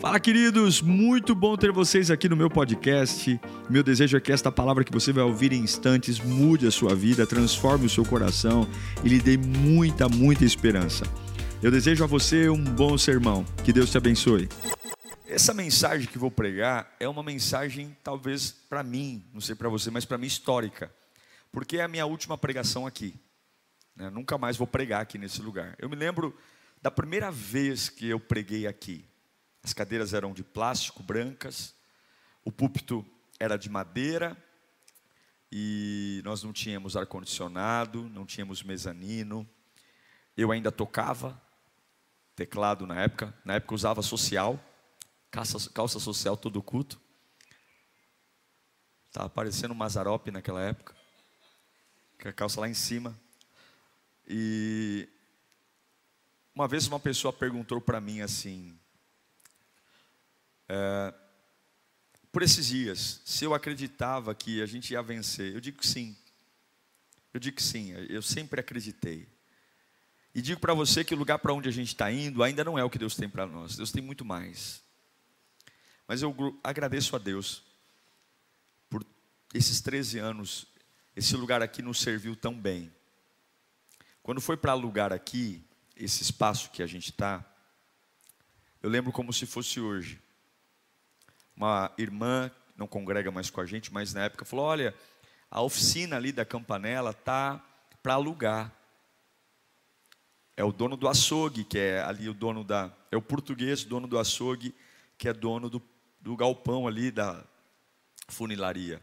Fala, queridos! Muito bom ter vocês aqui no meu podcast. Meu desejo é que esta palavra que você vai ouvir em instantes mude a sua vida, transforme o seu coração e lhe dê muita, muita esperança. Eu desejo a você um bom sermão. Que Deus te abençoe. Essa mensagem que vou pregar é uma mensagem, talvez para mim, não sei para você, mas para mim histórica, porque é a minha última pregação aqui. Né? Nunca mais vou pregar aqui nesse lugar. Eu me lembro da primeira vez que eu preguei aqui. As cadeiras eram de plástico, brancas, o púlpito era de madeira e nós não tínhamos ar-condicionado, não tínhamos mezanino. Eu ainda tocava teclado na época, na época usava social, calça, calça social todo culto. Estava parecendo um Mazarope naquela época, com a calça lá em cima. E uma vez uma pessoa perguntou para mim assim, é, por esses dias, se eu acreditava que a gente ia vencer, eu digo que sim. Eu digo que sim, eu sempre acreditei. E digo para você que o lugar para onde a gente está indo ainda não é o que Deus tem para nós. Deus tem muito mais. Mas eu agradeço a Deus por esses 13 anos, esse lugar aqui nos serviu tão bem. Quando foi para alugar aqui, esse espaço que a gente está, eu lembro como se fosse hoje uma irmã, não congrega mais com a gente, mas na época falou: olha, a oficina ali da Campanela tá para alugar. É o dono do açougue, que é ali o dono da. É o português, dono do açougue, que é dono do, do galpão ali da funilaria.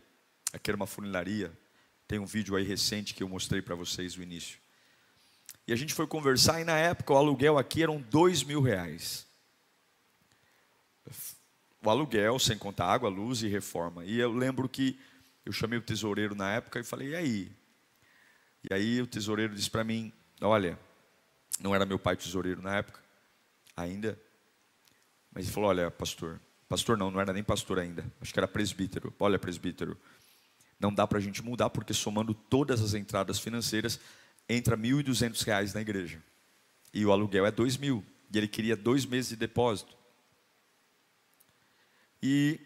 Aqui era uma funilaria. Tem um vídeo aí recente que eu mostrei para vocês no início. E a gente foi conversar, e na época o aluguel aqui eram dois mil reais o aluguel, sem contar água, luz e reforma. E eu lembro que eu chamei o tesoureiro na época e falei, e aí? E aí o tesoureiro disse para mim, olha, não era meu pai tesoureiro na época, ainda, mas ele falou, olha, pastor, pastor não, não era nem pastor ainda, acho que era presbítero, olha, presbítero, não dá para a gente mudar, porque somando todas as entradas financeiras, entra R$ 1.200 na igreja, e o aluguel é dois mil, e ele queria dois meses de depósito, e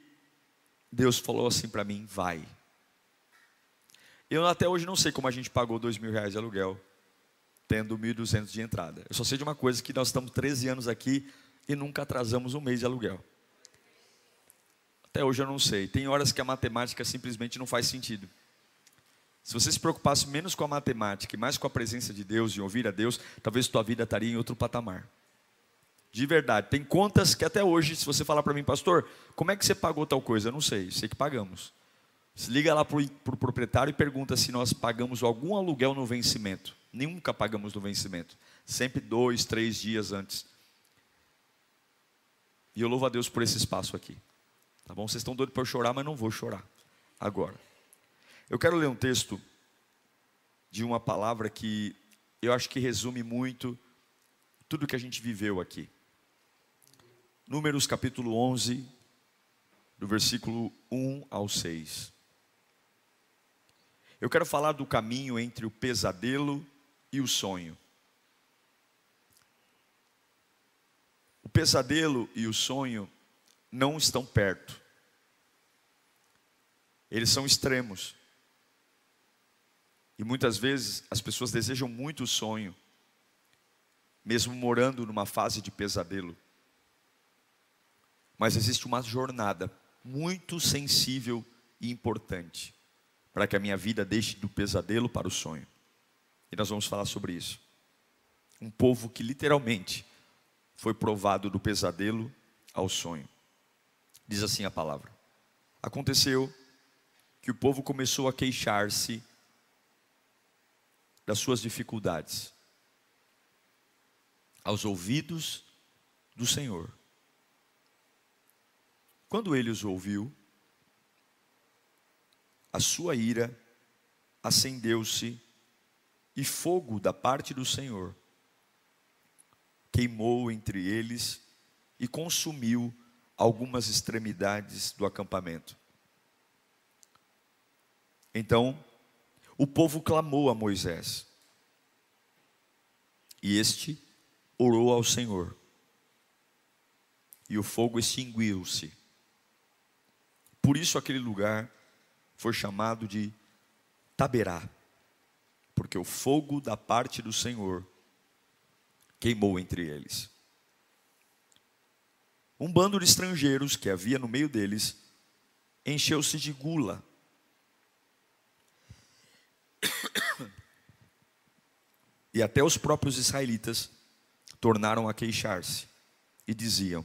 Deus falou assim para mim: vai. Eu até hoje não sei como a gente pagou dois mil reais de aluguel, tendo 1.200 de entrada. Eu só sei de uma coisa, que nós estamos 13 anos aqui e nunca atrasamos um mês de aluguel. Até hoje eu não sei. Tem horas que a matemática simplesmente não faz sentido. Se você se preocupasse menos com a matemática e mais com a presença de Deus e ouvir a Deus, talvez tua vida estaria em outro patamar. De verdade. Tem contas que até hoje, se você falar para mim, pastor, como é que você pagou tal coisa? Eu não sei, sei que pagamos. Se liga lá para o pro proprietário e pergunta se nós pagamos algum aluguel no vencimento. Nunca pagamos no vencimento. Sempre dois, três dias antes. E eu louvo a Deus por esse espaço aqui. Tá bom? Vocês estão doidos para eu chorar, mas não vou chorar agora. Eu quero ler um texto de uma palavra que eu acho que resume muito tudo que a gente viveu aqui. Números capítulo 11, do versículo 1 ao 6. Eu quero falar do caminho entre o pesadelo e o sonho. O pesadelo e o sonho não estão perto. Eles são extremos. E muitas vezes as pessoas desejam muito o sonho, mesmo morando numa fase de pesadelo. Mas existe uma jornada muito sensível e importante para que a minha vida deixe do pesadelo para o sonho. E nós vamos falar sobre isso. Um povo que literalmente foi provado do pesadelo ao sonho. Diz assim a palavra: Aconteceu que o povo começou a queixar-se das suas dificuldades aos ouvidos do Senhor. Quando ele os ouviu, a sua ira acendeu-se e fogo da parte do Senhor queimou entre eles e consumiu algumas extremidades do acampamento. Então, o povo clamou a Moisés, e este orou ao Senhor. e o fogo extinguiu-se. Por isso aquele lugar foi chamado de Taberá, porque o fogo da parte do Senhor queimou entre eles. Um bando de estrangeiros que havia no meio deles encheu-se de gula. E até os próprios israelitas tornaram a queixar-se e diziam: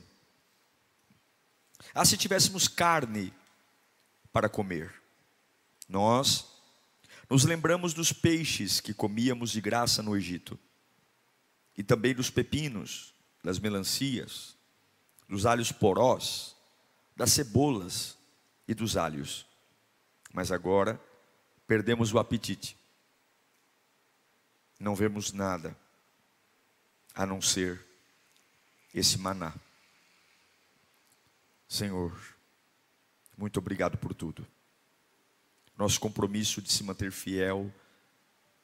Ah, se tivéssemos carne para comer. Nós nos lembramos dos peixes que comíamos de graça no Egito, e também dos pepinos, das melancias, dos alhos porós, das cebolas e dos alhos. Mas agora perdemos o apetite. Não vemos nada a não ser esse maná. Senhor, muito obrigado por tudo. Nosso compromisso de se manter fiel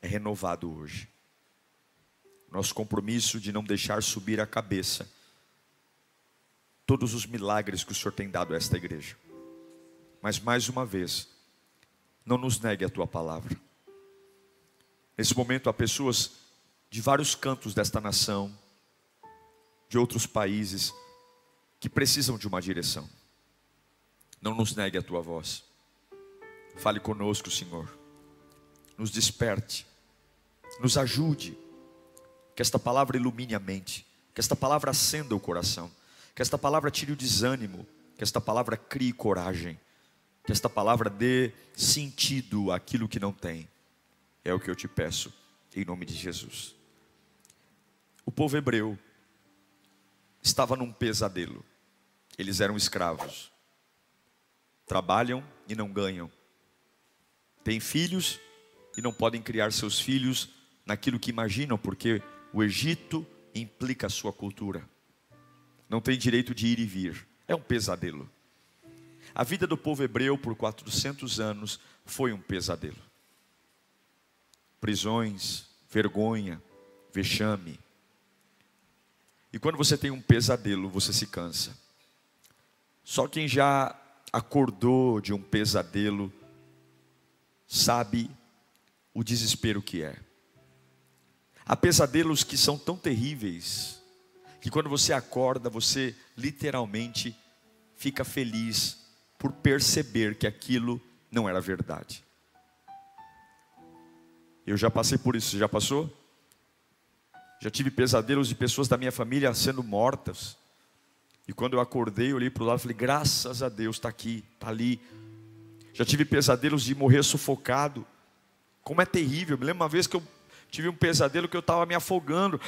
é renovado hoje. Nosso compromisso de não deixar subir a cabeça todos os milagres que o Senhor tem dado a esta igreja. Mas mais uma vez, não nos negue a tua palavra. Nesse momento há pessoas de vários cantos desta nação, de outros países, que precisam de uma direção. Não nos negue a tua voz. Fale conosco, Senhor. Nos desperte. Nos ajude. Que esta palavra ilumine a mente. Que esta palavra acenda o coração. Que esta palavra tire o desânimo. Que esta palavra crie coragem. Que esta palavra dê sentido àquilo que não tem. É o que eu te peço, em nome de Jesus. O povo hebreu estava num pesadelo. Eles eram escravos. Trabalham e não ganham têm filhos e não podem criar seus filhos naquilo que imaginam, porque o Egito implica a sua cultura. Não tem direito de ir e vir. É um pesadelo. A vida do povo hebreu por 400 anos foi um pesadelo. Prisões, vergonha, vexame. E quando você tem um pesadelo, você se cansa. Só quem já acordou de um pesadelo sabe o desespero que é. Há pesadelos que são tão terríveis que quando você acorda, você literalmente fica feliz por perceber que aquilo não era verdade. Eu já passei por isso, você já passou? Já tive pesadelos de pessoas da minha família sendo mortas. E quando eu acordei, olhei para o lado e falei: graças a Deus, está aqui, está ali, já tive pesadelos de morrer sufocado. Como é terrível. Me lembro uma vez que eu tive um pesadelo que eu estava me afogando.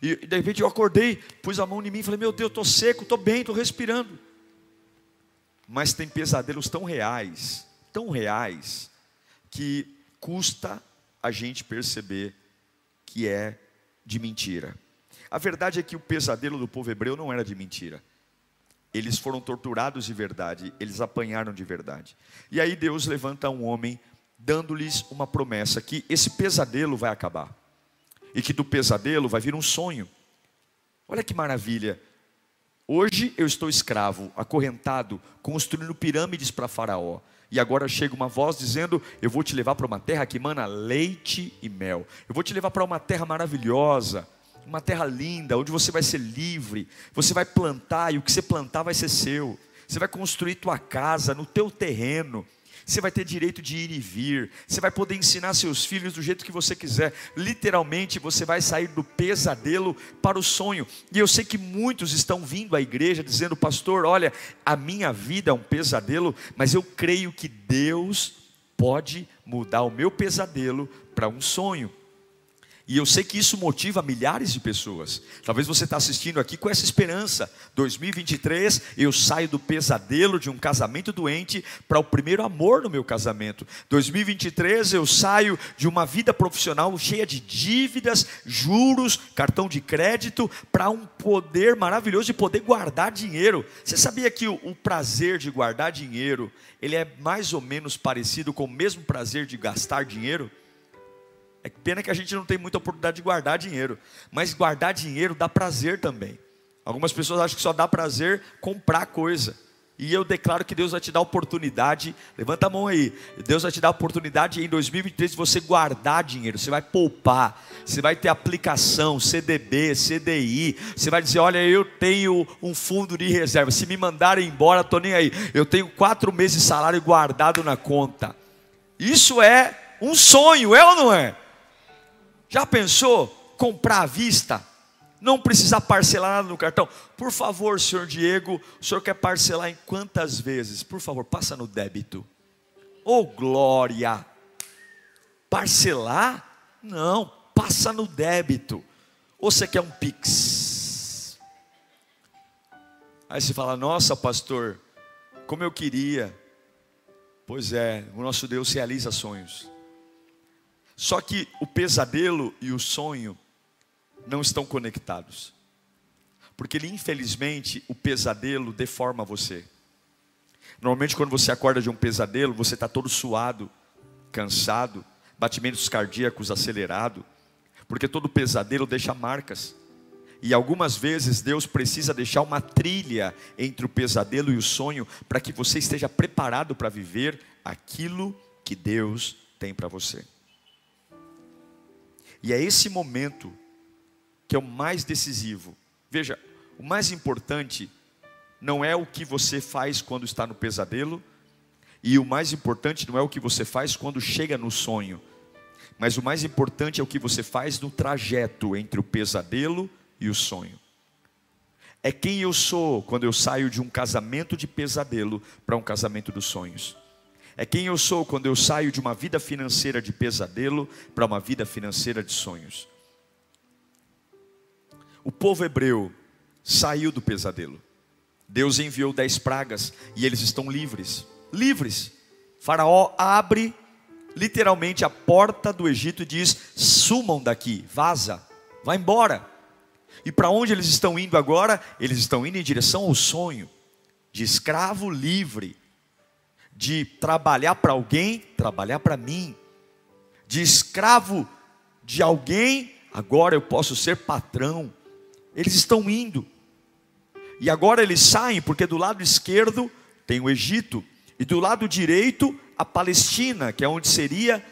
E de repente eu acordei, pus a mão em mim e falei: Meu Deus, estou seco, estou bem, estou respirando. Mas tem pesadelos tão reais, tão reais, que custa a gente perceber que é de mentira. A verdade é que o pesadelo do povo hebreu não era de mentira. Eles foram torturados de verdade, eles apanharam de verdade. E aí Deus levanta um homem, dando-lhes uma promessa: que esse pesadelo vai acabar, e que do pesadelo vai vir um sonho. Olha que maravilha! Hoje eu estou escravo, acorrentado, construindo pirâmides para Faraó. E agora chega uma voz dizendo: Eu vou te levar para uma terra que emana leite e mel. Eu vou te levar para uma terra maravilhosa uma terra linda, onde você vai ser livre, você vai plantar e o que você plantar vai ser seu. Você vai construir tua casa no teu terreno. Você vai ter direito de ir e vir. Você vai poder ensinar seus filhos do jeito que você quiser. Literalmente, você vai sair do pesadelo para o sonho. E eu sei que muitos estão vindo à igreja dizendo, pastor, olha, a minha vida é um pesadelo, mas eu creio que Deus pode mudar o meu pesadelo para um sonho. E eu sei que isso motiva milhares de pessoas. Talvez você está assistindo aqui com essa esperança. 2023, eu saio do pesadelo de um casamento doente para o primeiro amor no meu casamento. 2023, eu saio de uma vida profissional cheia de dívidas, juros, cartão de crédito, para um poder maravilhoso de poder guardar dinheiro. Você sabia que o, o prazer de guardar dinheiro, ele é mais ou menos parecido com o mesmo prazer de gastar dinheiro? É pena que a gente não tem muita oportunidade de guardar dinheiro, mas guardar dinheiro dá prazer também. Algumas pessoas acham que só dá prazer comprar coisa. E eu declaro que Deus vai te dar oportunidade. Levanta a mão aí. Deus vai te dar oportunidade em 2023 de você guardar dinheiro. Você vai poupar. Você vai ter aplicação, CDB, CDI. Você vai dizer: Olha, eu tenho um fundo de reserva. Se me mandarem embora, estou nem aí. Eu tenho quatro meses de salário guardado na conta. Isso é um sonho, é ou não é? Já pensou comprar à vista? não precisar parcelar nada no cartão. Por favor, senhor Diego, o senhor quer parcelar em quantas vezes? Por favor, passa no débito. Oh, glória! Parcelar? Não, passa no débito. Ou você quer um Pix? Aí você fala: Nossa, pastor, como eu queria. Pois é, o nosso Deus realiza sonhos. Só que o pesadelo e o sonho não estão conectados. Porque ele, infelizmente, o pesadelo deforma você. Normalmente, quando você acorda de um pesadelo, você está todo suado, cansado, batimentos cardíacos acelerado, porque todo pesadelo deixa marcas. E algumas vezes Deus precisa deixar uma trilha entre o pesadelo e o sonho para que você esteja preparado para viver aquilo que Deus tem para você. E é esse momento que é o mais decisivo. Veja, o mais importante não é o que você faz quando está no pesadelo, e o mais importante não é o que você faz quando chega no sonho, mas o mais importante é o que você faz no trajeto entre o pesadelo e o sonho. É quem eu sou quando eu saio de um casamento de pesadelo para um casamento dos sonhos. É quem eu sou quando eu saio de uma vida financeira de pesadelo para uma vida financeira de sonhos. O povo hebreu saiu do pesadelo. Deus enviou dez pragas e eles estão livres. Livres. Faraó abre literalmente a porta do Egito e diz: sumam daqui, vaza, vai embora. E para onde eles estão indo agora? Eles estão indo em direção ao sonho de escravo livre, de trabalhar para alguém, trabalhar para mim, de escravo de alguém, agora eu posso ser patrão. Eles estão indo. E agora eles saem, porque do lado esquerdo tem o Egito, e do lado direito a Palestina, que é onde seria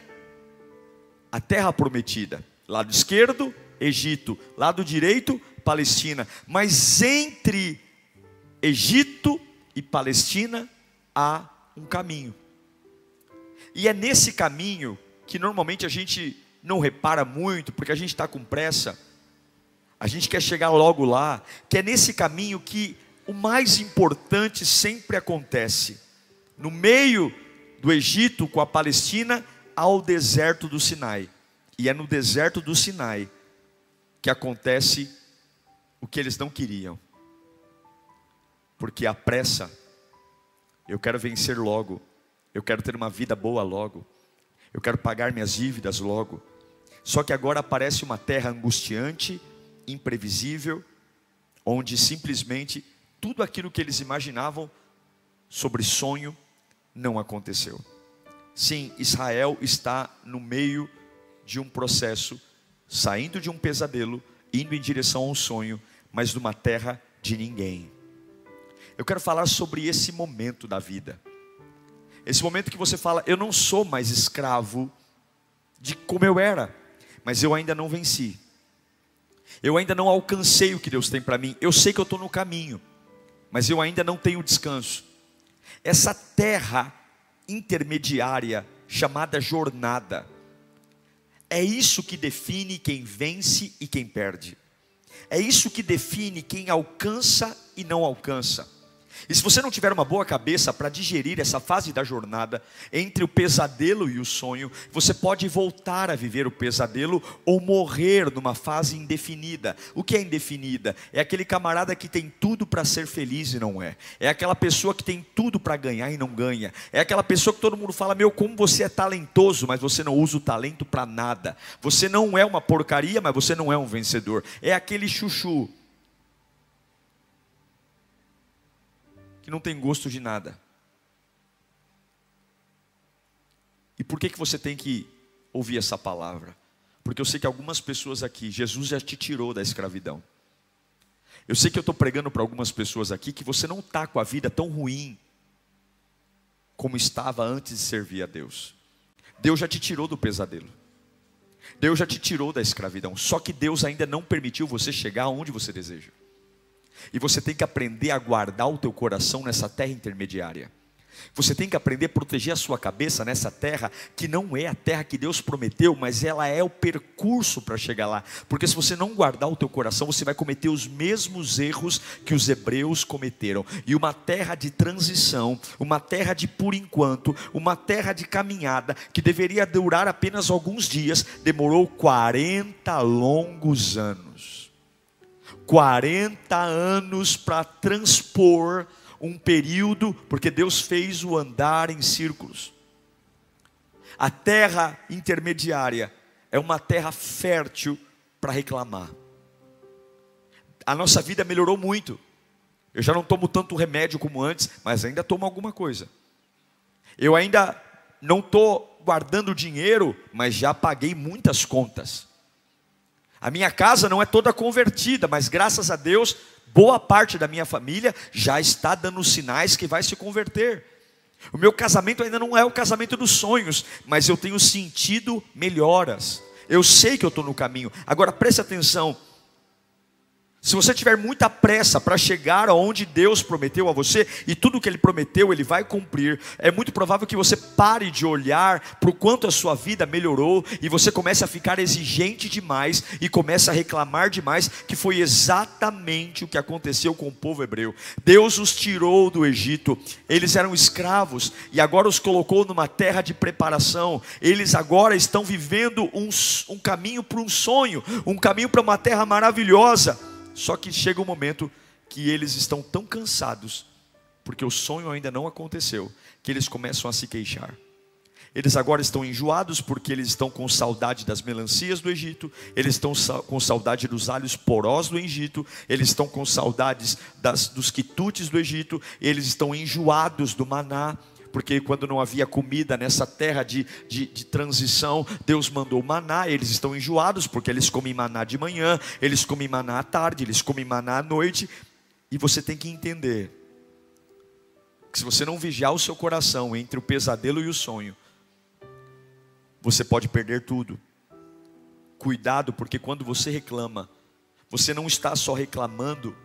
a terra prometida. Lado esquerdo, Egito, lado direito, Palestina. Mas entre Egito e Palestina há um caminho. E é nesse caminho que normalmente a gente não repara muito, porque a gente está com pressa. A gente quer chegar logo lá, que é nesse caminho que o mais importante sempre acontece. No meio do Egito com a Palestina ao deserto do Sinai. E é no deserto do Sinai que acontece o que eles não queriam. Porque a pressa, eu quero vencer logo, eu quero ter uma vida boa logo, eu quero pagar minhas dívidas logo. Só que agora aparece uma terra angustiante, imprevisível, onde simplesmente tudo aquilo que eles imaginavam sobre sonho não aconteceu. Sim, Israel está no meio de um processo, saindo de um pesadelo, indo em direção a um sonho, mas numa terra de ninguém. Eu quero falar sobre esse momento da vida. Esse momento que você fala, eu não sou mais escravo de como eu era, mas eu ainda não venci. Eu ainda não alcancei o que Deus tem para mim. Eu sei que eu estou no caminho, mas eu ainda não tenho descanso. Essa terra intermediária chamada jornada, é isso que define quem vence e quem perde. É isso que define quem alcança e não alcança. E se você não tiver uma boa cabeça para digerir essa fase da jornada entre o pesadelo e o sonho, você pode voltar a viver o pesadelo ou morrer numa fase indefinida. O que é indefinida? É aquele camarada que tem tudo para ser feliz e não é. É aquela pessoa que tem tudo para ganhar e não ganha. É aquela pessoa que todo mundo fala: "Meu, como você é talentoso, mas você não usa o talento para nada. Você não é uma porcaria, mas você não é um vencedor". É aquele chuchu que não tem gosto de nada. E por que, que você tem que ouvir essa palavra? Porque eu sei que algumas pessoas aqui, Jesus já te tirou da escravidão. Eu sei que eu estou pregando para algumas pessoas aqui que você não está com a vida tão ruim como estava antes de servir a Deus. Deus já te tirou do pesadelo. Deus já te tirou da escravidão. Só que Deus ainda não permitiu você chegar aonde você deseja. E você tem que aprender a guardar o teu coração nessa terra intermediária. Você tem que aprender a proteger a sua cabeça nessa terra, que não é a terra que Deus prometeu, mas ela é o percurso para chegar lá. Porque se você não guardar o teu coração, você vai cometer os mesmos erros que os hebreus cometeram. E uma terra de transição, uma terra de por enquanto, uma terra de caminhada, que deveria durar apenas alguns dias, demorou 40 longos anos. 40 anos para transpor um período, porque Deus fez o andar em círculos. A terra intermediária é uma terra fértil para reclamar. A nossa vida melhorou muito. Eu já não tomo tanto remédio como antes, mas ainda tomo alguma coisa. Eu ainda não estou guardando dinheiro, mas já paguei muitas contas. A minha casa não é toda convertida, mas graças a Deus boa parte da minha família já está dando sinais que vai se converter. O meu casamento ainda não é o casamento dos sonhos, mas eu tenho sentido melhoras. Eu sei que eu estou no caminho. Agora preste atenção: se você tiver muita pressa para chegar aonde Deus prometeu a você, e tudo que Ele prometeu Ele vai cumprir, é muito provável que você pare de olhar para o quanto a sua vida melhorou e você comece a ficar exigente demais e comece a reclamar demais, que foi exatamente o que aconteceu com o povo hebreu. Deus os tirou do Egito, eles eram escravos e agora os colocou numa terra de preparação. Eles agora estão vivendo um, um caminho para um sonho, um caminho para uma terra maravilhosa. Só que chega um momento que eles estão tão cansados, porque o sonho ainda não aconteceu, que eles começam a se queixar. Eles agora estão enjoados porque eles estão com saudade das melancias do Egito, eles estão com saudade dos alhos porós do Egito, eles estão com saudades das, dos quitutes do Egito, eles estão enjoados do maná porque quando não havia comida nessa terra de, de, de, transição, Deus mandou maná, eles estão enjoados, porque eles comem maná de manhã, eles comem maná à tarde, eles comem maná à noite, e você tem que entender que se você não vigiar o seu coração entre o pesadelo e o sonho, você pode perder tudo. Cuidado, porque quando você reclama, você não está só reclamando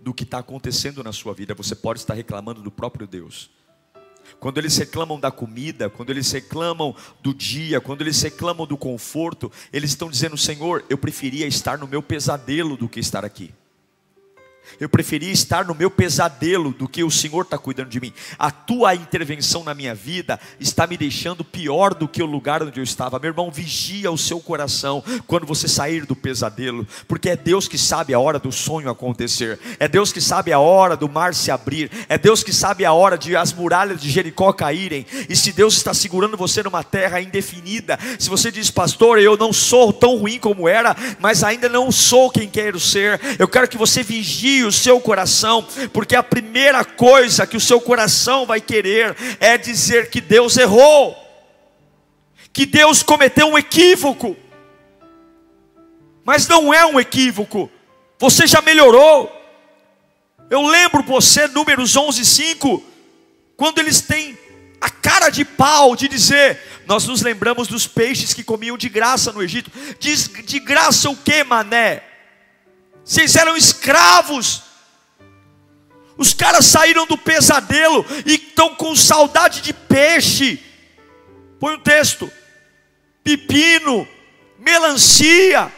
do que está acontecendo na sua vida, você pode estar reclamando do próprio Deus. Quando eles reclamam da comida, quando eles reclamam do dia, quando eles reclamam do conforto, eles estão dizendo: Senhor, eu preferia estar no meu pesadelo do que estar aqui. Eu preferia estar no meu pesadelo do que o Senhor está cuidando de mim. A tua intervenção na minha vida está me deixando pior do que o lugar onde eu estava. Meu irmão, vigia o seu coração quando você sair do pesadelo, porque é Deus que sabe a hora do sonho acontecer, é Deus que sabe a hora do mar se abrir, é Deus que sabe a hora de as muralhas de Jericó caírem. E se Deus está segurando você numa terra indefinida, se você diz, pastor, eu não sou tão ruim como era, mas ainda não sou quem quero ser, eu quero que você vigie o seu coração, porque a primeira coisa que o seu coração vai querer é dizer que Deus errou, que Deus cometeu um equívoco, mas não é um equívoco, você já melhorou. Eu lembro você, Números 11, 5, quando eles têm a cara de pau de dizer: Nós nos lembramos dos peixes que comiam de graça no Egito. Diz de graça o que, mané? Vocês eram escravos. Os caras saíram do pesadelo e estão com saudade de peixe. Põe o um texto: pepino, melancia,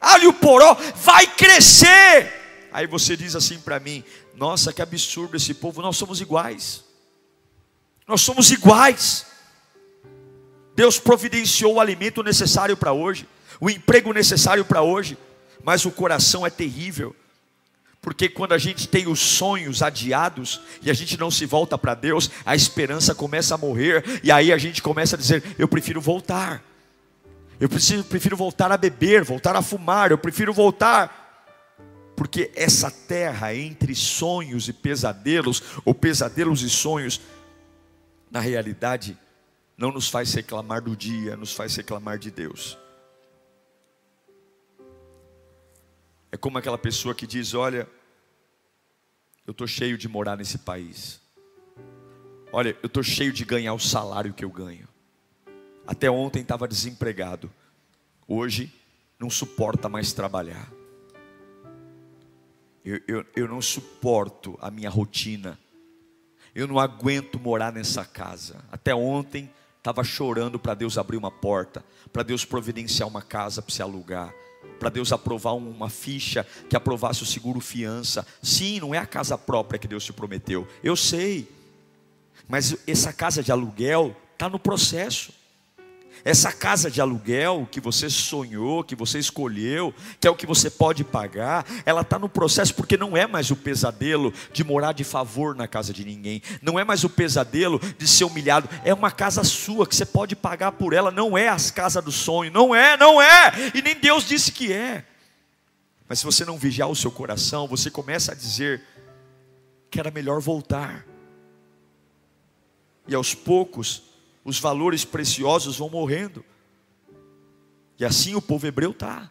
alho poró, vai crescer. Aí você diz assim para mim: Nossa, que absurdo esse povo, nós somos iguais. Nós somos iguais. Deus providenciou o alimento necessário para hoje, o emprego necessário para hoje mas o coração é terrível. Porque quando a gente tem os sonhos adiados e a gente não se volta para Deus, a esperança começa a morrer, e aí a gente começa a dizer: Eu prefiro voltar, eu preciso, prefiro voltar a beber, voltar a fumar, eu prefiro voltar. Porque essa terra entre sonhos e pesadelos, ou pesadelos e sonhos, na realidade, não nos faz reclamar do dia, nos faz reclamar de Deus. É como aquela pessoa que diz: Olha, eu estou cheio de morar nesse país. Olha, eu estou cheio de ganhar o salário que eu ganho. Até ontem estava desempregado. Hoje não suporta mais trabalhar. Eu, eu, eu não suporto a minha rotina. Eu não aguento morar nessa casa. Até ontem estava chorando para Deus abrir uma porta, para Deus providenciar uma casa para se alugar, para Deus aprovar uma ficha que aprovasse o seguro fiança. Sim, não é a casa própria que Deus te prometeu. Eu sei. Mas essa casa de aluguel está no processo. Essa casa de aluguel que você sonhou, que você escolheu, que é o que você pode pagar, ela está no processo porque não é mais o pesadelo de morar de favor na casa de ninguém, não é mais o pesadelo de ser humilhado, é uma casa sua que você pode pagar por ela, não é as casas do sonho, não é, não é, e nem Deus disse que é. Mas se você não vigiar o seu coração, você começa a dizer que era melhor voltar. E aos poucos, os valores preciosos vão morrendo. E assim o povo hebreu está.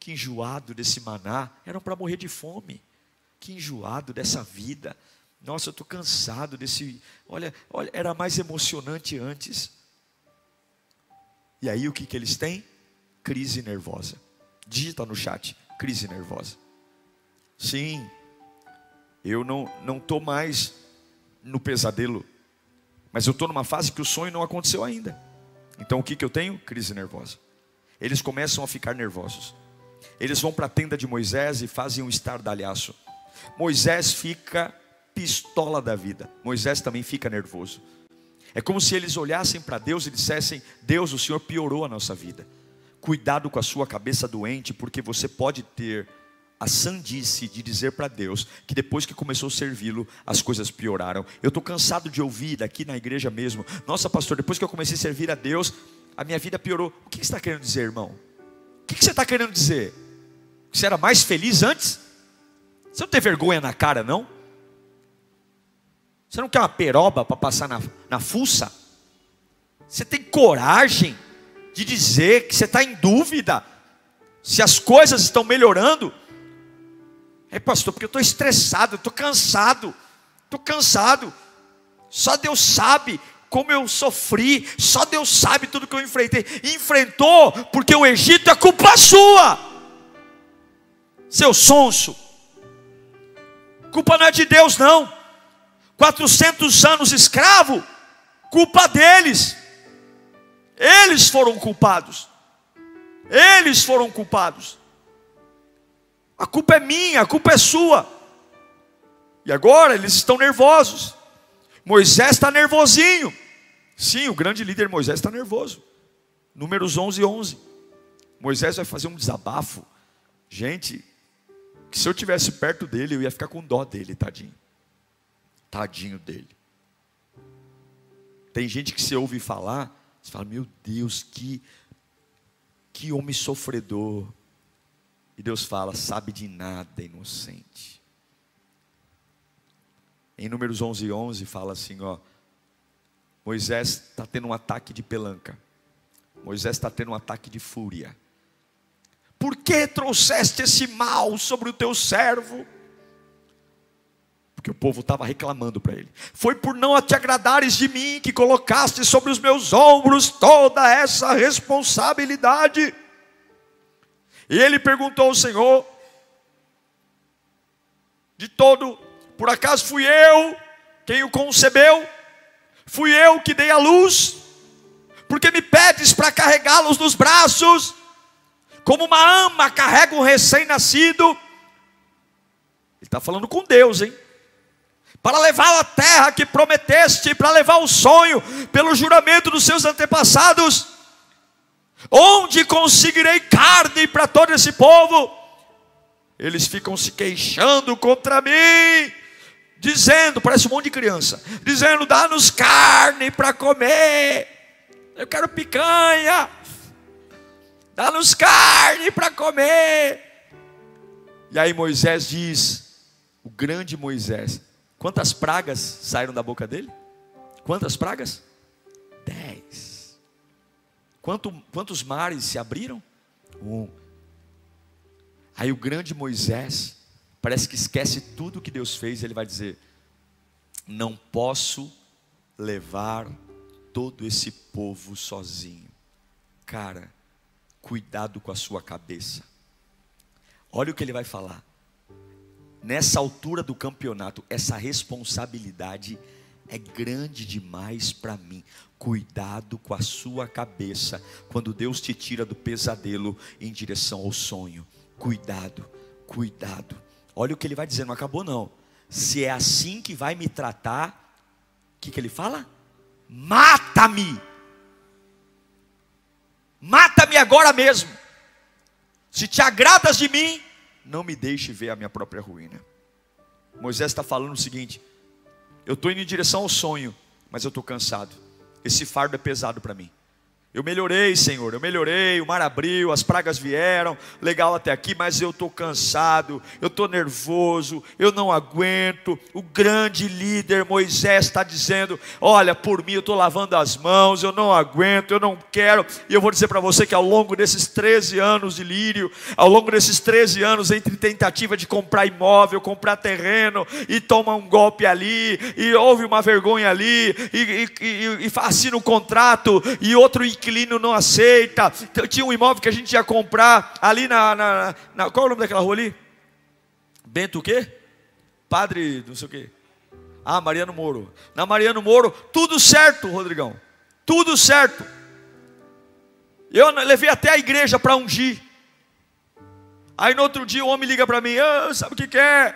Que enjoado desse maná, eram para morrer de fome. Que enjoado dessa vida. Nossa, eu estou cansado desse. Olha, olha, era mais emocionante antes. E aí o que, que eles têm? Crise nervosa. Digita no chat, crise nervosa. Sim, eu não não estou mais no pesadelo mas eu estou numa fase que o sonho não aconteceu ainda. Então o que, que eu tenho? Crise nervosa. Eles começam a ficar nervosos. Eles vão para a tenda de Moisés e fazem um estardalhaço. Moisés fica pistola da vida. Moisés também fica nervoso. É como se eles olhassem para Deus e dissessem: Deus, o Senhor piorou a nossa vida. Cuidado com a sua cabeça doente, porque você pode ter a sandice de dizer para Deus que depois que começou a servi-lo, as coisas pioraram. Eu estou cansado de ouvir aqui na igreja mesmo, nossa pastor, depois que eu comecei a servir a Deus, a minha vida piorou. O que você está querendo dizer, irmão? O que você está querendo dizer? Que você era mais feliz antes? Você não tem vergonha na cara, não? Você não quer uma peroba para passar na, na fuça? Você tem coragem de dizer que você está em dúvida se as coisas estão melhorando? É, pastor, porque eu estou estressado, estou cansado, estou cansado. Só Deus sabe como eu sofri, só Deus sabe tudo que eu enfrentei. Enfrentou, porque o Egito é culpa sua, seu sonso. Culpa não é de Deus, não. 400 anos escravo, culpa deles. Eles foram culpados. Eles foram culpados. A culpa é minha, a culpa é sua. E agora eles estão nervosos. Moisés está nervosinho. Sim, o grande líder Moisés está nervoso. Números 11 e 11. Moisés vai fazer um desabafo. Gente, se eu tivesse perto dele, eu ia ficar com dó dele, tadinho. Tadinho dele. Tem gente que se ouve falar, você fala, meu Deus, que, que homem sofredor. E Deus fala: sabe de nada, inocente. Em Números 11, 11 fala assim: ó, Moisés está tendo um ataque de pelanca. Moisés está tendo um ataque de fúria. Por que trouxeste esse mal sobre o teu servo? Porque o povo estava reclamando para ele. Foi por não te agradares de mim que colocaste sobre os meus ombros toda essa responsabilidade. E ele perguntou ao Senhor: De todo, por acaso fui eu quem o concebeu? Fui eu que dei a luz? Porque me pedes para carregá-los nos braços, como uma ama carrega um recém-nascido? Ele está falando com Deus, hein? Para levar a terra que prometeste, para levar o sonho, pelo juramento dos seus antepassados. Onde conseguirei carne para todo esse povo? Eles ficam se queixando contra mim, dizendo, parece um monte de criança, dizendo: dá-nos carne para comer. Eu quero picanha. Dá-nos carne para comer. E aí Moisés diz, o grande Moisés, quantas pragas saíram da boca dele? Quantas pragas? Dez. Quanto, quantos mares se abriram? Um. Aí o grande Moisés parece que esquece tudo que Deus fez, ele vai dizer: Não posso levar todo esse povo sozinho. Cara, cuidado com a sua cabeça. Olha o que ele vai falar. Nessa altura do campeonato, essa responsabilidade é grande demais para mim. Cuidado com a sua cabeça quando Deus te tira do pesadelo em direção ao sonho. Cuidado, cuidado. Olha o que ele vai dizer, não acabou não. Se é assim que vai me tratar, o que, que ele fala? Mata-me. Mata-me agora mesmo. Se te agradas de mim, não me deixe ver a minha própria ruína. Moisés está falando o seguinte: eu estou indo em direção ao sonho, mas eu estou cansado. Esse fardo é pesado para mim. Eu melhorei, Senhor, eu melhorei, o mar abriu, as pragas vieram, legal até aqui, mas eu estou cansado, eu estou nervoso, eu não aguento. O grande líder Moisés está dizendo: Olha, por mim eu estou lavando as mãos, eu não aguento, eu não quero. E eu vou dizer para você que ao longo desses 13 anos de lírio, ao longo desses 13 anos, entre tentativa de comprar imóvel, comprar terreno, e toma um golpe ali, e houve uma vergonha ali, e, e, e, e assina um contrato, e outro inquilino não aceita. Tinha um imóvel que a gente ia comprar ali na, na, na qual é o nome daquela rua ali? Bento o quê? Padre, não sei o quê. Ah, Mariano Moro. Na Mariano Moro, tudo certo, Rodrigão. Tudo certo. Eu levei até a igreja para ungir. Aí no outro dia o homem liga para mim, oh, sabe o que, que é?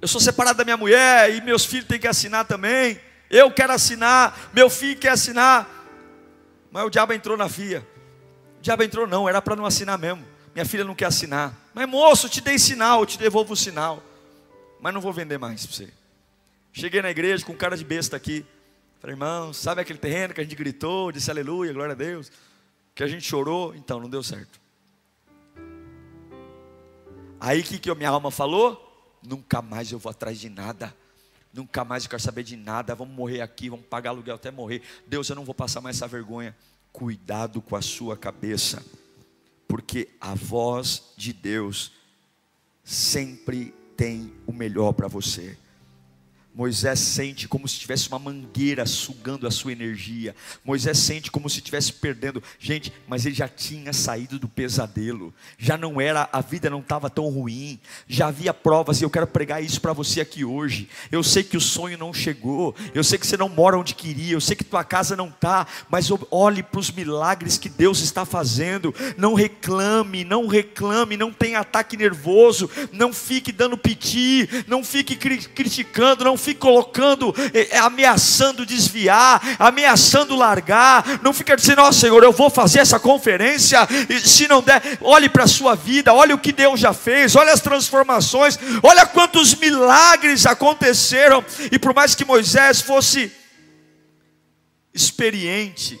Eu sou separado da minha mulher e meus filhos têm que assinar também. Eu quero assinar, meu filho quer assinar. Mas o diabo entrou na via. O diabo entrou não, era para não assinar mesmo. Minha filha não quer assinar. Mas moço, te dei sinal, eu te devolvo o sinal. Mas não vou vender mais para você. Cheguei na igreja com cara de besta aqui. Falei, irmão, sabe aquele terreno que a gente gritou, disse aleluia, glória a Deus, que a gente chorou? Então, não deu certo. Aí o que, que minha alma falou? Nunca mais eu vou atrás de nada. Nunca mais eu quero saber de nada. Vamos morrer aqui, vamos pagar aluguel até morrer. Deus, eu não vou passar mais essa vergonha. Cuidado com a sua cabeça, porque a voz de Deus sempre tem o melhor para você. Moisés sente como se tivesse uma mangueira sugando a sua energia. Moisés sente como se estivesse perdendo. Gente, mas ele já tinha saído do pesadelo. Já não era, a vida não estava tão ruim. Já havia provas e eu quero pregar isso para você aqui hoje. Eu sei que o sonho não chegou. Eu sei que você não mora onde queria. Eu sei que tua casa não está. Mas olhe para os milagres que Deus está fazendo. Não reclame, não reclame, não tenha ataque nervoso. Não fique dando piti, não fique criticando, não fique colocando, é, ameaçando desviar, ameaçando largar, não fica dizendo, ó oh, Senhor, eu vou fazer essa conferência, e se não der, olhe para a sua vida, olhe o que Deus já fez, olhe as transformações, olha quantos milagres aconteceram, e por mais que Moisés fosse experiente,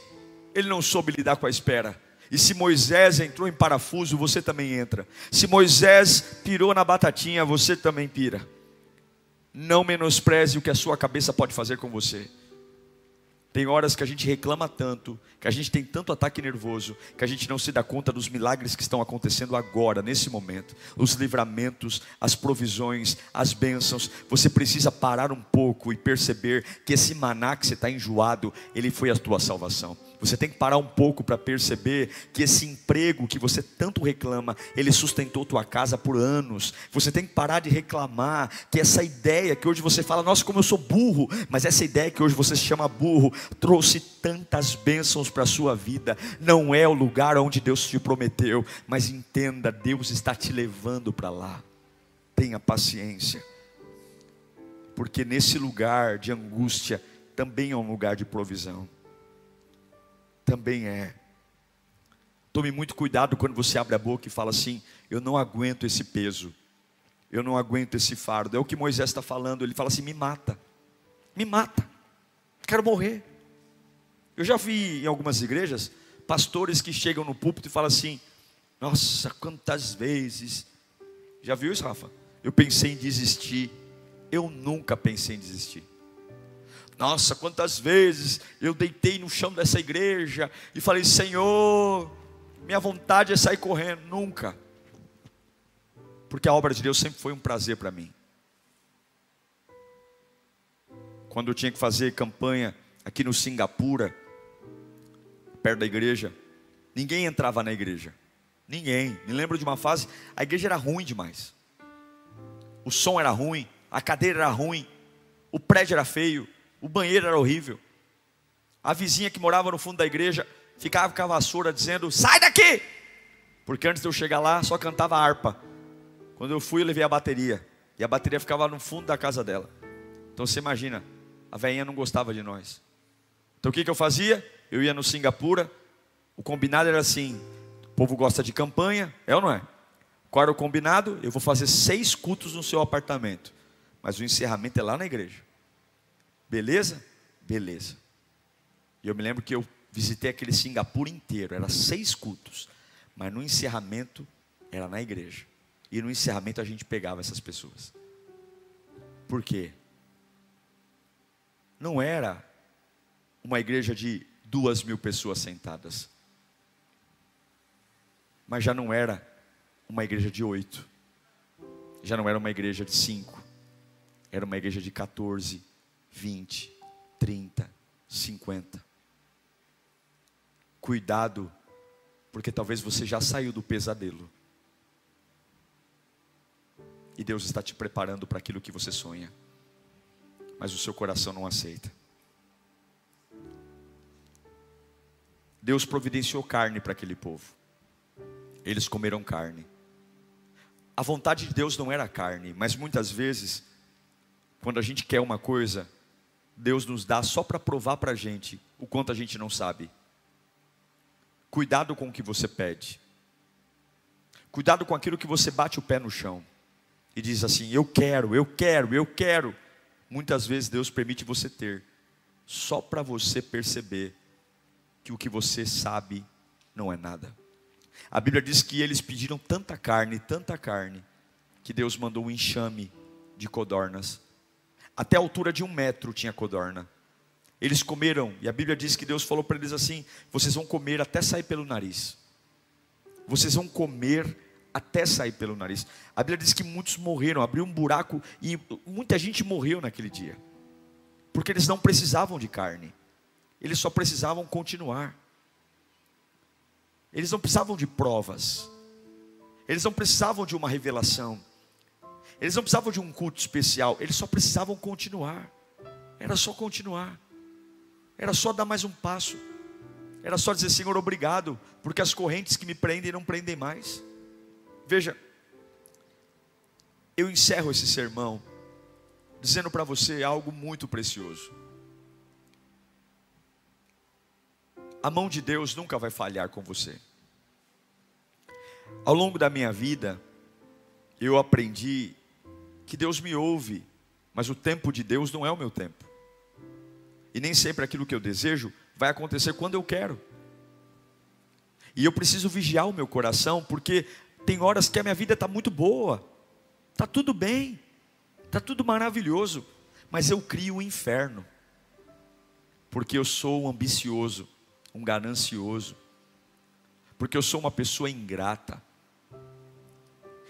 ele não soube lidar com a espera. E se Moisés entrou em parafuso, você também entra. Se Moisés pirou na batatinha, você também pira. Não menospreze o que a sua cabeça pode fazer com você. Tem horas que a gente reclama tanto, que a gente tem tanto ataque nervoso, que a gente não se dá conta dos milagres que estão acontecendo agora, nesse momento. Os livramentos, as provisões, as bênçãos. Você precisa parar um pouco e perceber que esse maná que você está enjoado, ele foi a tua salvação. Você tem que parar um pouco para perceber que esse emprego que você tanto reclama, ele sustentou tua casa por anos. Você tem que parar de reclamar que essa ideia que hoje você fala, nossa, como eu sou burro, mas essa ideia que hoje você se chama burro, trouxe tantas bênçãos para a sua vida. Não é o lugar onde Deus te prometeu, mas entenda, Deus está te levando para lá. Tenha paciência. Porque nesse lugar de angústia também é um lugar de provisão também é. Tome muito cuidado quando você abre a boca e fala assim: Eu não aguento esse peso, eu não aguento esse fardo. É o que Moisés está falando. Ele fala assim: Me mata, me mata, quero morrer. Eu já vi em algumas igrejas pastores que chegam no púlpito e falam assim: Nossa, quantas vezes. Já viu isso, Rafa? Eu pensei em desistir. Eu nunca pensei em desistir. Nossa, quantas vezes eu deitei no chão dessa igreja e falei: Senhor, minha vontade é sair correndo. Nunca, Porque a obra de Deus sempre foi um prazer para mim. Quando eu tinha que fazer campanha aqui no Singapura, perto da igreja, ninguém entrava na igreja. Ninguém. Me lembro de uma fase, a igreja era ruim demais. O som era ruim, a cadeira era ruim, o prédio era feio, o banheiro era horrível. A vizinha que morava no fundo da igreja ficava com a vassoura dizendo: Sai daqui! Porque antes de eu chegar lá, só cantava harpa. Quando eu fui, eu levei a bateria. E a bateria ficava no fundo da casa dela. Então você imagina, a velhinha não gostava de nós. Então o que, que eu fazia? Eu ia no Singapura. O combinado era assim: o povo gosta de campanha, é ou não é? Qual era o combinado? Eu vou fazer seis cultos no seu apartamento. Mas o encerramento é lá na igreja. Beleza? Beleza. E eu me lembro que eu visitei aquele Singapura inteiro, era seis cultos, mas no encerramento era na igreja. E no encerramento a gente pegava essas pessoas. Por quê? Não era uma igreja de duas mil pessoas sentadas, mas já não era uma igreja de oito, já não era uma igreja de cinco, era uma igreja de 14, 20, 30, 50. Cuidado, porque talvez você já saiu do pesadelo. E Deus está te preparando para aquilo que você sonha, mas o seu coração não aceita. Deus providenciou carne para aquele povo. Eles comeram carne. A vontade de Deus não era carne, mas muitas vezes, quando a gente quer uma coisa, Deus nos dá só para provar para a gente o quanto a gente não sabe. Cuidado com o que você pede. Cuidado com aquilo que você bate o pé no chão e diz assim: Eu quero, eu quero, eu quero. Muitas vezes Deus permite você ter, só para você perceber que o que você sabe não é nada. A Bíblia diz que eles pediram tanta carne, tanta carne, que Deus mandou um enxame de codornas. Até a altura de um metro tinha codorna. Eles comeram, e a Bíblia diz que Deus falou para eles assim: vocês vão comer até sair pelo nariz. Vocês vão comer até sair pelo nariz. A Bíblia diz que muitos morreram, abriu um buraco e muita gente morreu naquele dia. Porque eles não precisavam de carne. Eles só precisavam continuar. Eles não precisavam de provas. Eles não precisavam de uma revelação. Eles não precisavam de um culto especial. Eles só precisavam continuar. Era só continuar. Era só dar mais um passo. Era só dizer, Senhor, obrigado, porque as correntes que me prendem não prendem mais. Veja, eu encerro esse sermão dizendo para você algo muito precioso. A mão de Deus nunca vai falhar com você. Ao longo da minha vida, eu aprendi que Deus me ouve, mas o tempo de Deus não é o meu tempo. E nem sempre aquilo que eu desejo vai acontecer quando eu quero. E eu preciso vigiar o meu coração, porque tem horas que a minha vida está muito boa, está tudo bem, está tudo maravilhoso, mas eu crio o um inferno, porque eu sou um ambicioso, um ganancioso, porque eu sou uma pessoa ingrata,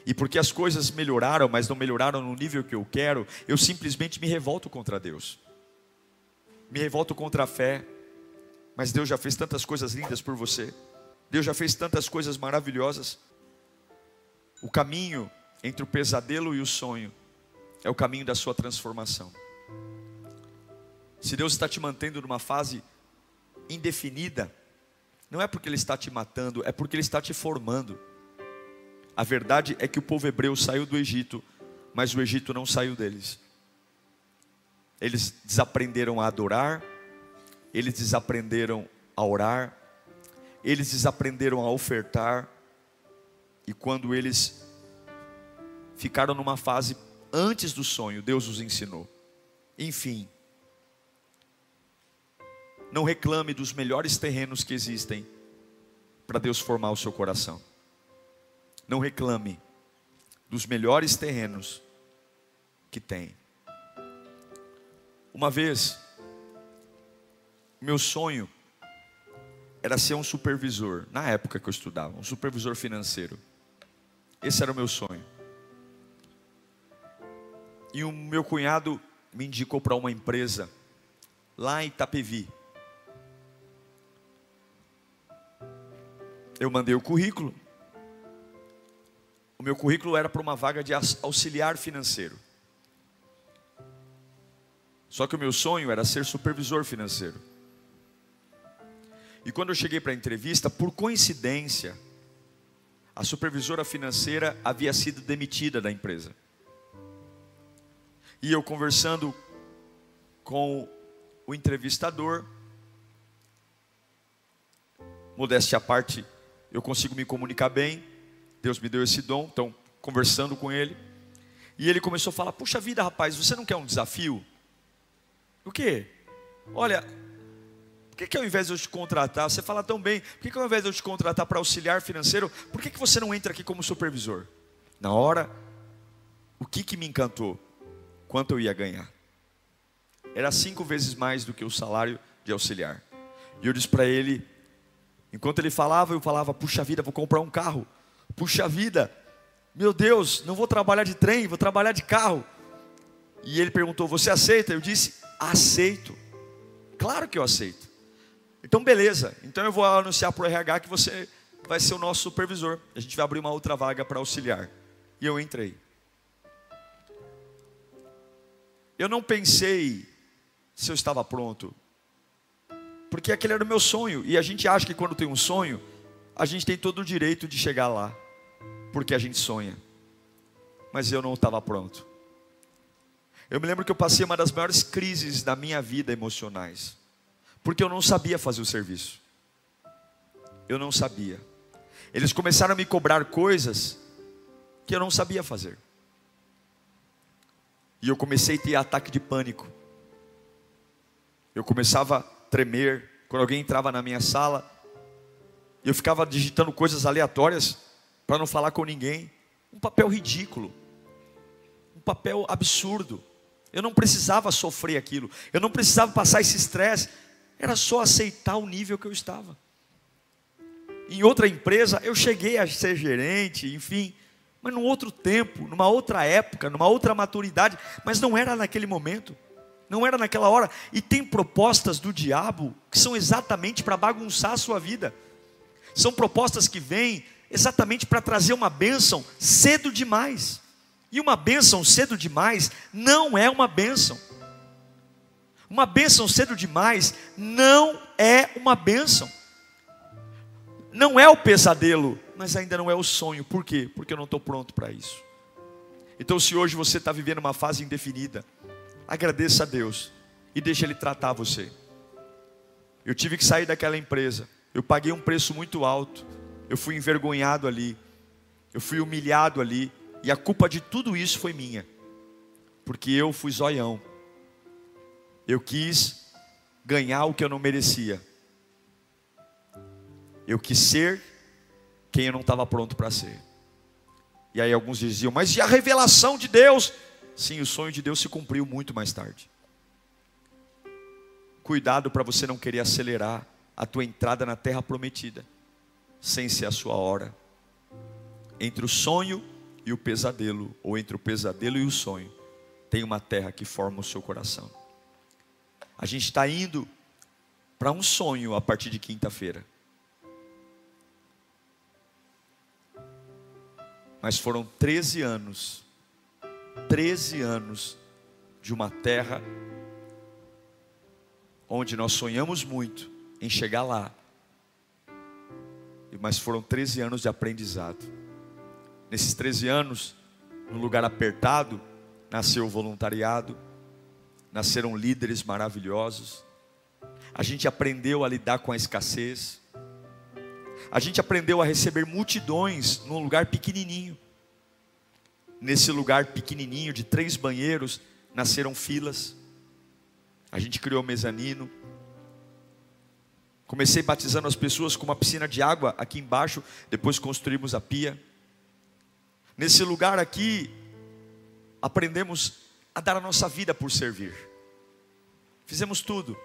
e porque as coisas melhoraram, mas não melhoraram no nível que eu quero, eu simplesmente me revolto contra Deus me revolto contra a fé, mas Deus já fez tantas coisas lindas por você, Deus já fez tantas coisas maravilhosas. O caminho entre o pesadelo e o sonho é o caminho da sua transformação. Se Deus está te mantendo numa fase indefinida, não é porque Ele está te matando, é porque Ele está te formando. A verdade é que o povo hebreu saiu do Egito, mas o Egito não saiu deles. Eles desaprenderam a adorar, eles desaprenderam a orar, eles desaprenderam a ofertar, e quando eles ficaram numa fase antes do sonho, Deus os ensinou. Enfim, não reclame dos melhores terrenos que existem para Deus formar o seu coração. Não reclame dos melhores terrenos que tem. Uma vez, meu sonho era ser um supervisor, na época que eu estudava, um supervisor financeiro. Esse era o meu sonho. E o meu cunhado me indicou para uma empresa lá em Itapevi. Eu mandei o currículo. O meu currículo era para uma vaga de auxiliar financeiro. Só que o meu sonho era ser supervisor financeiro. E quando eu cheguei para a entrevista, por coincidência, a supervisora financeira havia sido demitida da empresa. E eu conversando com o entrevistador, modéstia à parte, eu consigo me comunicar bem, Deus me deu esse dom, então conversando com ele, e ele começou a falar: Puxa vida, rapaz, você não quer um desafio? O quê? Olha, por que, que ao invés de eu te contratar, você fala tão bem, por que, que ao invés de eu te contratar para auxiliar financeiro, por que, que você não entra aqui como supervisor? Na hora, o que, que me encantou? Quanto eu ia ganhar? Era cinco vezes mais do que o salário de auxiliar. E eu disse para ele, enquanto ele falava, eu falava: Puxa vida, vou comprar um carro. Puxa vida, meu Deus, não vou trabalhar de trem, vou trabalhar de carro. E ele perguntou: Você aceita? Eu disse: Aceito. Claro que eu aceito. Então, beleza. Então, eu vou anunciar para o RH que você vai ser o nosso supervisor. A gente vai abrir uma outra vaga para auxiliar. E eu entrei. Eu não pensei se eu estava pronto, porque aquele era o meu sonho. E a gente acha que quando tem um sonho, a gente tem todo o direito de chegar lá, porque a gente sonha. Mas eu não estava pronto. Eu me lembro que eu passei uma das maiores crises da minha vida emocionais porque eu não sabia fazer o serviço. Eu não sabia. Eles começaram a me cobrar coisas que eu não sabia fazer. E eu comecei a ter ataque de pânico. Eu começava a tremer quando alguém entrava na minha sala. Eu ficava digitando coisas aleatórias para não falar com ninguém. Um papel ridículo. Um papel absurdo. Eu não precisava sofrer aquilo. Eu não precisava passar esse estresse. Era só aceitar o nível que eu estava. Em outra empresa, eu cheguei a ser gerente, enfim, mas num outro tempo, numa outra época, numa outra maturidade, mas não era naquele momento, não era naquela hora. E tem propostas do diabo que são exatamente para bagunçar a sua vida, são propostas que vêm exatamente para trazer uma bênção cedo demais. E uma bênção cedo demais não é uma bênção. Uma bênção cedo demais não é uma bênção. Não é o pesadelo, mas ainda não é o sonho. Por quê? Porque eu não estou pronto para isso. Então, se hoje você está vivendo uma fase indefinida, agradeça a Deus e deixe Ele tratar você. Eu tive que sair daquela empresa. Eu paguei um preço muito alto. Eu fui envergonhado ali. Eu fui humilhado ali. E a culpa de tudo isso foi minha. Porque eu fui zoião. Eu quis ganhar o que eu não merecia. Eu quis ser quem eu não estava pronto para ser. E aí alguns diziam, mas e a revelação de Deus? Sim, o sonho de Deus se cumpriu muito mais tarde. Cuidado para você não querer acelerar a tua entrada na terra prometida, sem ser a sua hora. Entre o sonho e o pesadelo, ou entre o pesadelo e o sonho, tem uma terra que forma o seu coração. A gente está indo para um sonho a partir de quinta-feira. Mas foram 13 anos, 13 anos de uma terra onde nós sonhamos muito em chegar lá. Mas foram 13 anos de aprendizado. Nesses 13 anos, num lugar apertado, nasceu o voluntariado, nasceram líderes maravilhosos. A gente aprendeu a lidar com a escassez. A gente aprendeu a receber multidões num lugar pequenininho. Nesse lugar pequenininho de três banheiros nasceram filas. A gente criou mezanino. Comecei batizando as pessoas com uma piscina de água aqui embaixo, depois construímos a pia. Nesse lugar aqui, aprendemos a dar a nossa vida por servir. Fizemos tudo.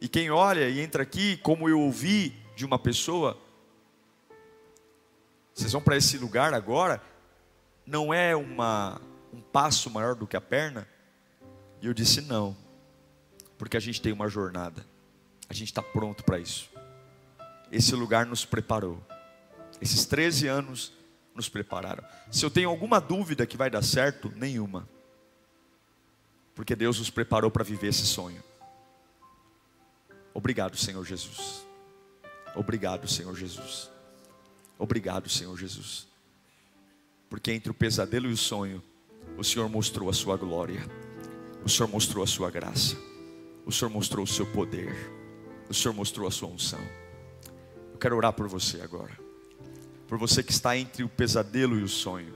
E quem olha e entra aqui, como eu ouvi de uma pessoa, vocês vão para esse lugar agora, não é uma, um passo maior do que a perna? E eu disse: Não, porque a gente tem uma jornada, a gente está pronto para isso. Esse lugar nos preparou, esses 13 anos nos prepararam. Se eu tenho alguma dúvida que vai dar certo, nenhuma, porque Deus nos preparou para viver esse sonho. Obrigado, Senhor Jesus. Obrigado, Senhor Jesus. Obrigado, Senhor Jesus. Porque entre o pesadelo e o sonho, o Senhor mostrou a sua glória. O Senhor mostrou a sua graça. O Senhor mostrou o seu poder. O Senhor mostrou a sua unção. Eu quero orar por você agora. Por você que está entre o pesadelo e o sonho.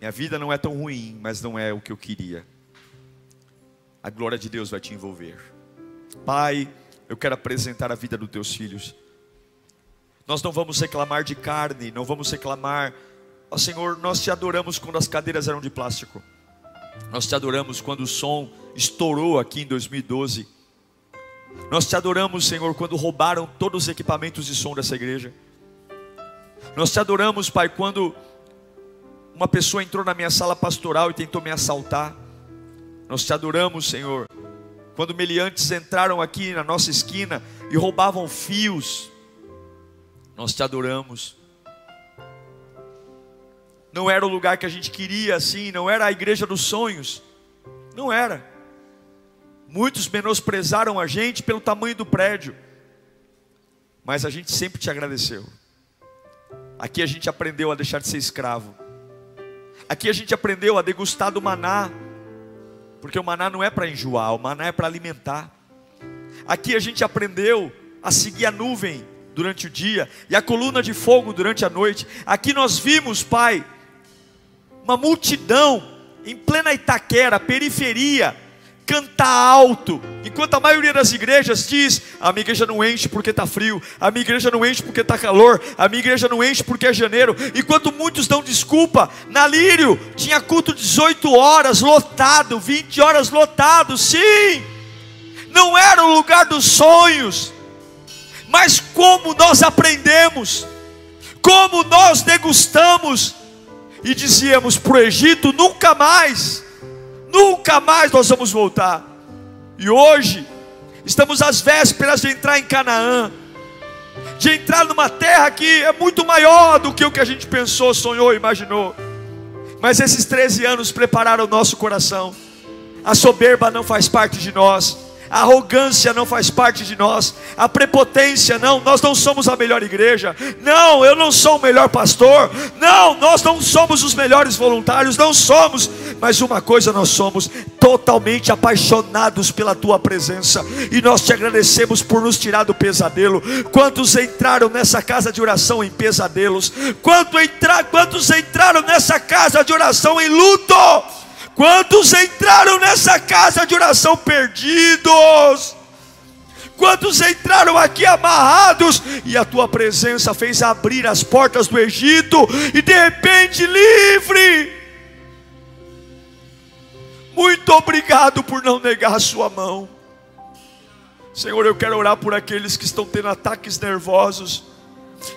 Minha vida não é tão ruim, mas não é o que eu queria. A glória de Deus vai te envolver. Pai, eu quero apresentar a vida dos teus filhos. Nós não vamos reclamar de carne, não vamos reclamar. Ó Senhor, nós te adoramos quando as cadeiras eram de plástico. Nós te adoramos quando o som estourou aqui em 2012. Nós te adoramos, Senhor, quando roubaram todos os equipamentos de som dessa igreja. Nós te adoramos, Pai, quando uma pessoa entrou na minha sala pastoral e tentou me assaltar. Nós te adoramos, Senhor, quando meliantes entraram aqui na nossa esquina e roubavam fios, nós te adoramos. Não era o lugar que a gente queria assim, não era a igreja dos sonhos, não era. Muitos menosprezaram a gente pelo tamanho do prédio, mas a gente sempre te agradeceu. Aqui a gente aprendeu a deixar de ser escravo, aqui a gente aprendeu a degustar do maná, porque o maná não é para enjoar, o maná é para alimentar. Aqui a gente aprendeu a seguir a nuvem durante o dia e a coluna de fogo durante a noite. Aqui nós vimos, Pai, uma multidão em plena Itaquera, periferia, cantar alto, enquanto a maioria das igrejas diz: a minha igreja não enche porque está frio, a minha igreja não enche porque está calor, a minha igreja não enche porque é janeiro, enquanto muitos dão desculpa, na Lírio tinha culto 18 horas lotado, 20 horas lotado, sim, não era o lugar dos sonhos, mas como nós aprendemos, como nós degustamos, e dizíamos para o Egito: nunca mais Nunca mais nós vamos voltar. E hoje, estamos às vésperas de entrar em Canaã, de entrar numa terra que é muito maior do que o que a gente pensou, sonhou, imaginou. Mas esses 13 anos prepararam o nosso coração. A soberba não faz parte de nós a arrogância não faz parte de nós, a prepotência não, nós não somos a melhor igreja, não, eu não sou o melhor pastor, não, nós não somos os melhores voluntários, não somos, mas uma coisa nós somos, totalmente apaixonados pela tua presença, e nós te agradecemos por nos tirar do pesadelo. Quantos entraram nessa casa de oração em pesadelos? Quantos, entra, quantos entraram nessa casa de oração em luto? Quantos entraram nessa casa de oração perdidos? Quantos entraram aqui amarrados e a tua presença fez abrir as portas do Egito e de repente livre? Muito obrigado por não negar a sua mão. Senhor, eu quero orar por aqueles que estão tendo ataques nervosos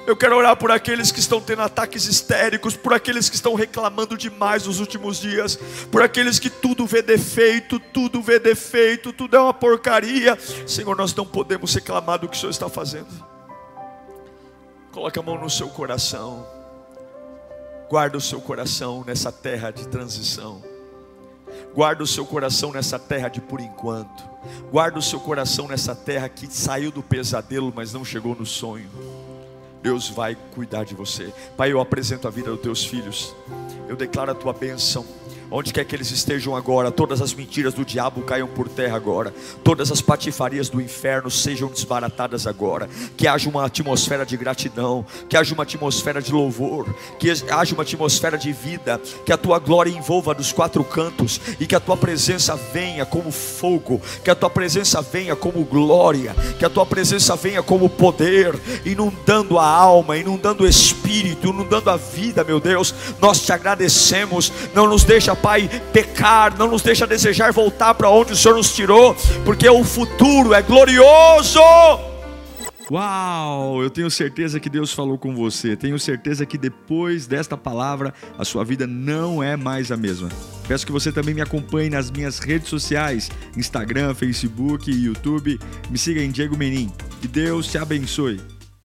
eu quero orar por aqueles que estão tendo ataques histéricos, por aqueles que estão reclamando demais nos últimos dias, por aqueles que tudo vê defeito, tudo vê defeito, tudo é uma porcaria. Senhor, nós não podemos reclamar do que o Senhor está fazendo. Coloque a mão no seu coração. Guarda o seu coração nessa terra de transição. Guarda o seu coração nessa terra de por enquanto. Guarda o seu coração nessa terra que saiu do pesadelo, mas não chegou no sonho. Deus vai cuidar de você. Pai, eu apresento a vida dos teus filhos. Eu declaro a tua bênção. Onde quer que eles estejam agora, todas as mentiras do diabo caiam por terra agora, todas as patifarias do inferno sejam desbaratadas agora, que haja uma atmosfera de gratidão, que haja uma atmosfera de louvor, que haja uma atmosfera de vida, que a tua glória envolva dos quatro cantos e que a tua presença venha como fogo, que a tua presença venha como glória, que a tua presença venha como poder, inundando a alma, inundando o espírito, inundando a vida, meu Deus. Nós te agradecemos, não nos deixa Pai, pecar, não nos deixa desejar voltar para onde o Senhor nos tirou, porque o futuro é glorioso. Uau! Eu tenho certeza que Deus falou com você. Tenho certeza que depois desta palavra a sua vida não é mais a mesma. Peço que você também me acompanhe nas minhas redes sociais: Instagram, Facebook YouTube. Me siga em Diego Menin. Que Deus te abençoe.